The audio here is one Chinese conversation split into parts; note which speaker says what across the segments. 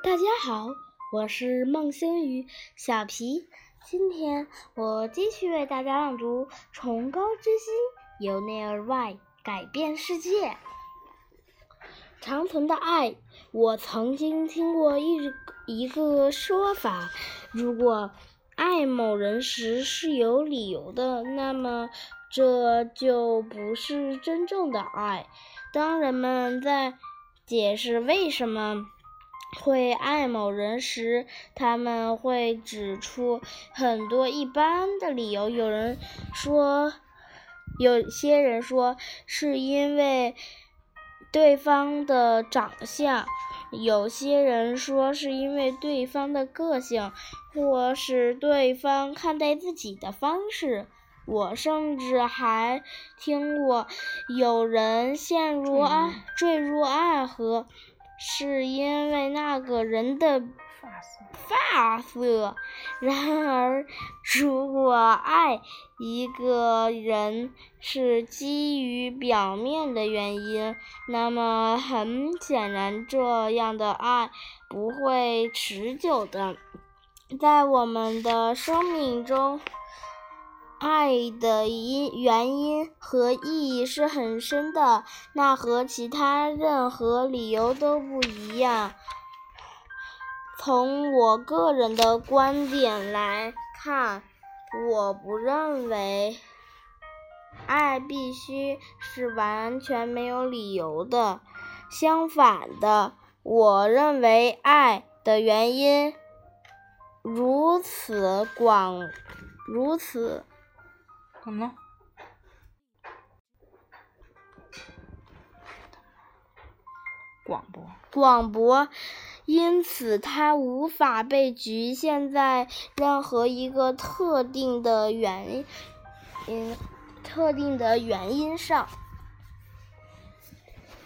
Speaker 1: 大家好，我是孟星宇小皮。今天我继续为大家朗读《崇高之心》，由内而外改变世界。长存的爱，我曾经听过一一个说法：如果爱某人时是有理由的，那么这就不是真正的爱。当人们在解释为什么会爱某人时，他们会指出很多一般的理由。有人说，有些人说是因为对方的长相，有些人说是因为对方的个性，或是对方看待自己的方式。我甚至还听过有人陷入爱坠入爱河，是因为那个人的发色。然而，如果爱一个人是基于表面的原因，那么很显然，这样的爱不会持久的。在我们的生命中。爱的因原因和意义是很深的，那和其他任何理由都不一样。从我个人的观点来看，我不认为爱必须是完全没有理由的。相反的，我认为爱的原因如此广，如此。
Speaker 2: 怎么？广播。
Speaker 1: 广播，因此它无法被局限在任何一个特定的原因、特定的原因上。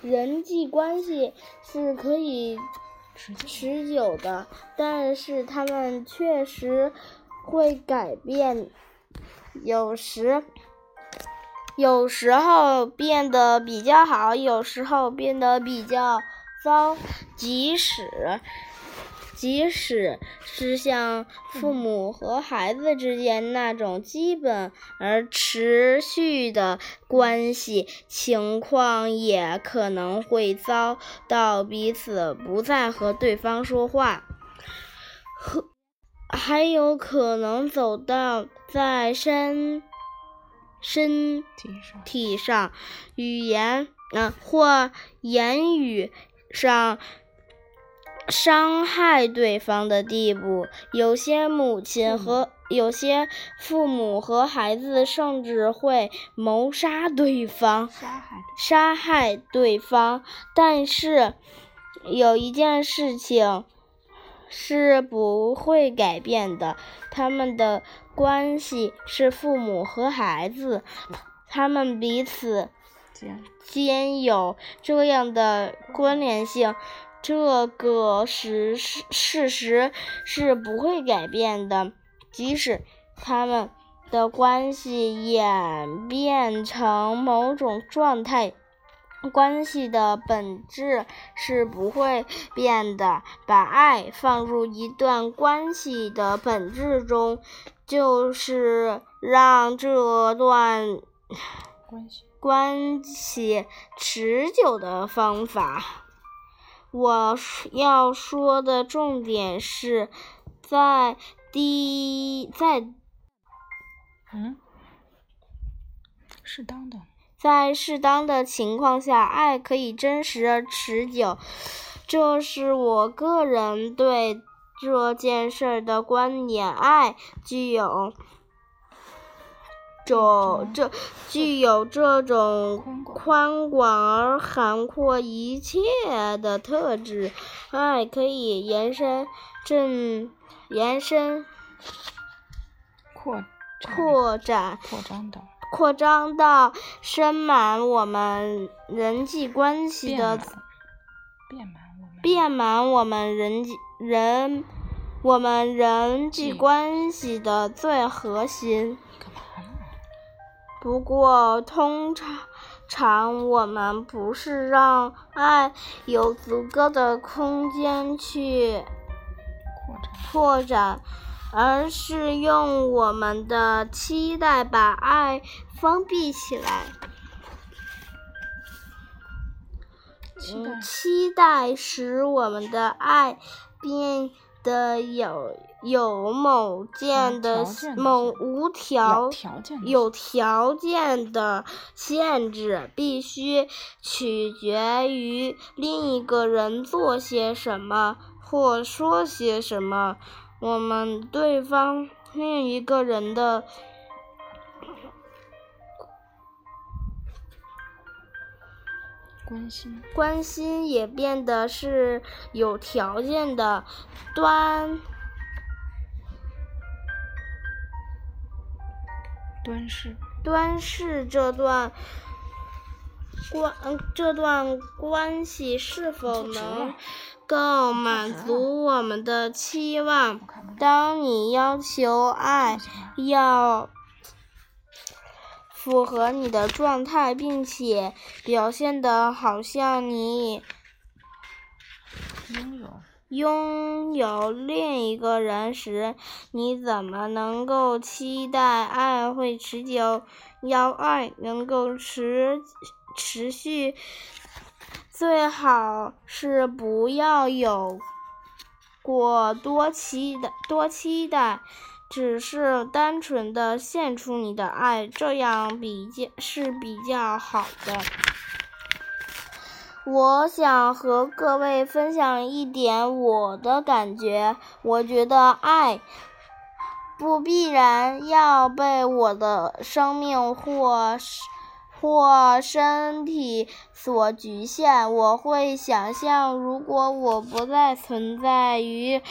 Speaker 1: 人际关系是可以持久的，但是他们确实会改变。有时，有时候变得比较好，有时候变得比较糟。即使，即使是像父母和孩子之间那种基本而持续的关系，情况也可能会遭到彼此不再和对方说话，和还有可能走到。在身身体上、语言嗯或言语上伤害对方的地步，有些母亲和有些父母和孩子甚至会谋杀对方，杀害对方。但是有一件事情。是不会改变的。他们的关系是父母和孩子，他们彼此间有这样的关联性，这个事实事实是不会改变的。即使他们的关系演变成某种状态。关系的本质是不会变的。把爱放入一段关系的本质中，就是让这段
Speaker 2: 关系
Speaker 1: 关系持久的方法。我要说的重点是在第在
Speaker 2: 嗯，适当的。
Speaker 1: 在适当的情况下，爱可以真实而持久。这是我个人对这件事的观点。爱具有这这具有这种宽广而涵括一切的特质。爱可以延伸、正延伸、
Speaker 2: 扩
Speaker 1: 扩展、
Speaker 2: 扩张的。
Speaker 1: 扩张到深满我们人际关系的，
Speaker 2: 变满我们，
Speaker 1: 遍满我们人际人，我们人际关系的最核心。不过，通常常我们不是让爱有足够的空间去
Speaker 2: 扩展。
Speaker 1: 而是用我们的期待把爱封闭起来。
Speaker 2: 期待
Speaker 1: 嗯，期待使我们的爱变得有有某件的某无条
Speaker 2: 有条件的
Speaker 1: 限制，必须取决于另一个人做些什么或说些什么。我们对方另一个人的
Speaker 2: 关心。
Speaker 1: 关心也变得是有条件的，端
Speaker 2: 端视。
Speaker 1: 端视这段关嗯这段关系是否能够满足我们的期望当你要求爱要符合你的状态，并且表现的好像你
Speaker 2: 拥有。
Speaker 1: 拥有另一个人时，你怎么能够期待爱会持久？要爱能够持持续，最好是不要有过多期待，多期待，只是单纯的献出你的爱，这样比较是比较好的。我想和各位分享一点我的感觉。我觉得爱不必然要被我的生命或或身体所局限。我会想象，如果我不再存在于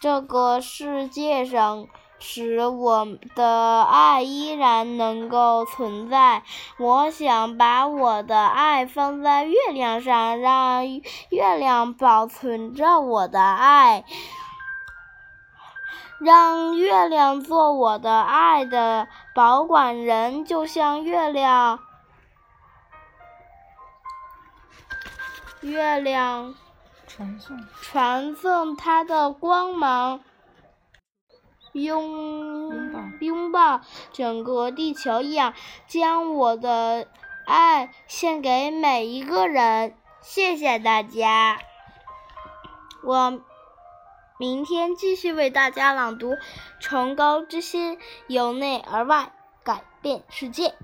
Speaker 1: 这个世界上。使我的爱依然能够存在。我想把我的爱放在月亮上，让月亮保存着我的爱，让月亮做我的爱的保管人，就像月亮，月亮
Speaker 2: 传送
Speaker 1: 传送它的光芒。拥拥抱整个地球一样，将我的爱献给每一个人。谢谢大家，我明天继续为大家朗读《崇高之心》，由内而外改变世界。